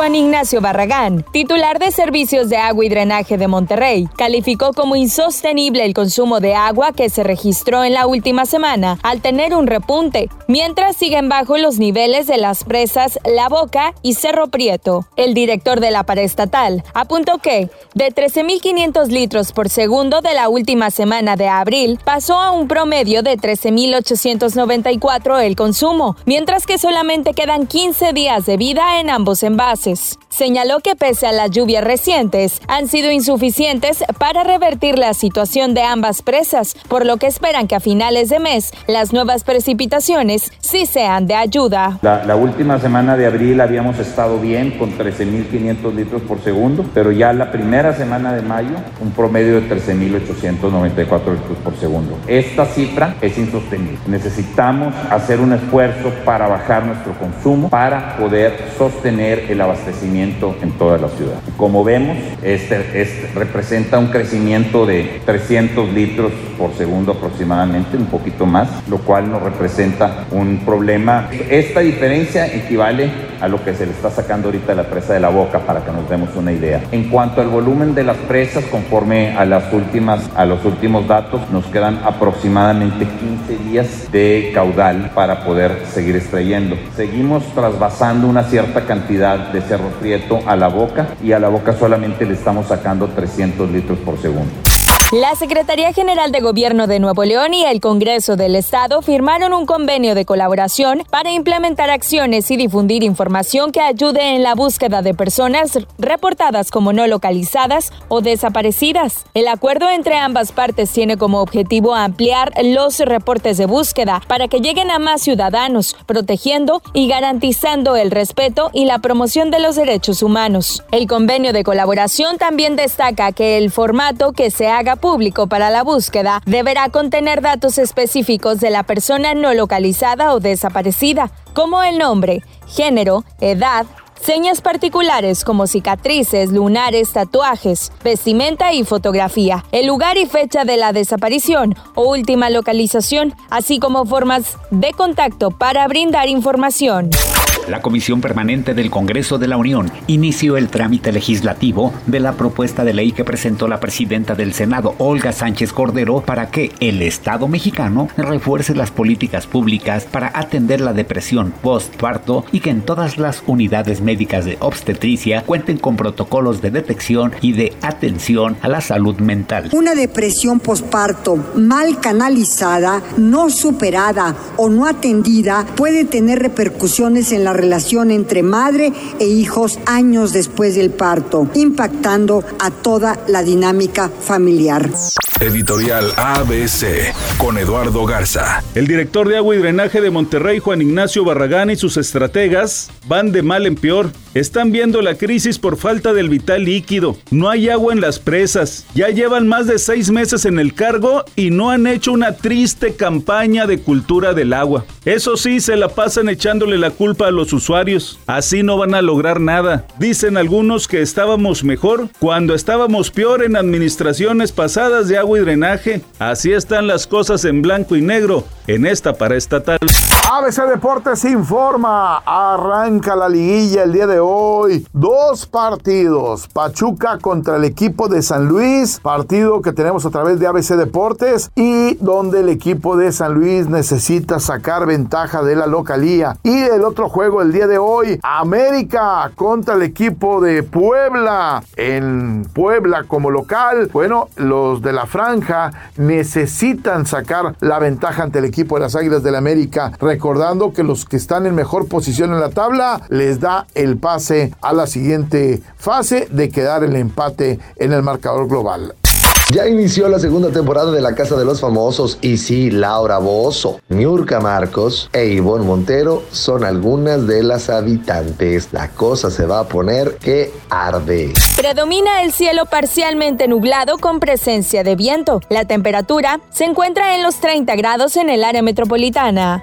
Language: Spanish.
Juan Ignacio Barragán, titular de Servicios de Agua y Drenaje de Monterrey, calificó como insostenible el consumo de agua que se registró en la última semana al tener un repunte, mientras siguen bajo los niveles de las presas La Boca y Cerro Prieto. El director de la paraestatal apuntó que de 13.500 litros por segundo de la última semana de abril pasó a un promedio de 13.894 el consumo, mientras que solamente quedan 15 días de vida en ambos envases. Señaló que pese a las lluvias recientes, han sido insuficientes para revertir la situación de ambas presas, por lo que esperan que a finales de mes las nuevas precipitaciones sí sean de ayuda. La, última semana de abril habíamos estado bien con 13.500 litros por segundo, pero ya la primera semana de mayo un promedio de 13.894 litros por segundo. Esta cifra es insostenible. Necesitamos hacer un esfuerzo para bajar nuestro consumo, para poder sostener el abastecimiento en toda la ciudad. Como vemos, este, este, representa un crecimiento de 300 litros por segundo aproximadamente, un poquito más, lo cual nos representa un problema. Esta diferencia equivale a lo que se le está sacando ahorita la presa de la boca para que nos demos una idea. En cuanto al volumen de las presas, conforme a las últimas, a los últimos datos, nos quedan aproximadamente 15 días de caudal para poder seguir extrayendo. Seguimos trasvasando una cierta cantidad de Cerro Prieto a la boca y a la boca solamente le estamos sacando 300 litros por segundo. La Secretaría General de Gobierno de Nuevo León y el Congreso del Estado firmaron un convenio de colaboración para implementar acciones y difundir información que ayude en la búsqueda de personas reportadas como no localizadas o desaparecidas. El acuerdo entre ambas partes tiene como objetivo ampliar los reportes de búsqueda para que lleguen a más ciudadanos, protegiendo y garantizando el respeto y la promoción de los derechos humanos. El convenio de colaboración también destaca que el formato que se haga público para la búsqueda deberá contener datos específicos de la persona no localizada o desaparecida, como el nombre, género, edad, señas particulares como cicatrices, lunares, tatuajes, vestimenta y fotografía, el lugar y fecha de la desaparición o última localización, así como formas de contacto para brindar información. La Comisión Permanente del Congreso de la Unión inició el trámite legislativo de la propuesta de ley que presentó la presidenta del Senado, Olga Sánchez Cordero, para que el Estado mexicano refuerce las políticas públicas para atender la depresión postparto y que en todas las unidades médicas de obstetricia cuenten con protocolos de detección y de atención a la salud mental. Una depresión postparto mal canalizada, no superada o no atendida puede tener repercusiones en la relación entre madre e hijos años después del parto, impactando a toda la dinámica familiar. Editorial ABC con Eduardo Garza. El director de agua y drenaje de Monterrey, Juan Ignacio Barragán, y sus estrategas van de mal en peor. Están viendo la crisis por falta del vital líquido. No hay agua en las presas. Ya llevan más de seis meses en el cargo y no han hecho una triste campaña de cultura del agua. Eso sí, se la pasan echándole la culpa a los usuarios. Así no van a lograr nada. Dicen algunos que estábamos mejor cuando estábamos peor en administraciones pasadas de agua y drenaje. Así están las cosas en blanco y negro en esta paraestatal. ABC Deportes informa, arranca la liguilla el día de hoy. Dos partidos, Pachuca contra el equipo de San Luis, partido que tenemos a través de ABC Deportes y donde el equipo de San Luis necesita sacar ventaja de la localía. Y el otro juego el día de hoy, América contra el equipo de Puebla. En Puebla como local, bueno, los de la franja necesitan sacar la ventaja ante el equipo de las Águilas del la América recordando que los que están en mejor posición en la tabla les da el pase a la siguiente fase de quedar el empate en el marcador global. Ya inició la segunda temporada de La Casa de los Famosos y sí, Laura Bozo, Miurka Marcos e Ivonne Montero son algunas de las habitantes. La cosa se va a poner que arde. Predomina el cielo parcialmente nublado con presencia de viento. La temperatura se encuentra en los 30 grados en el área metropolitana.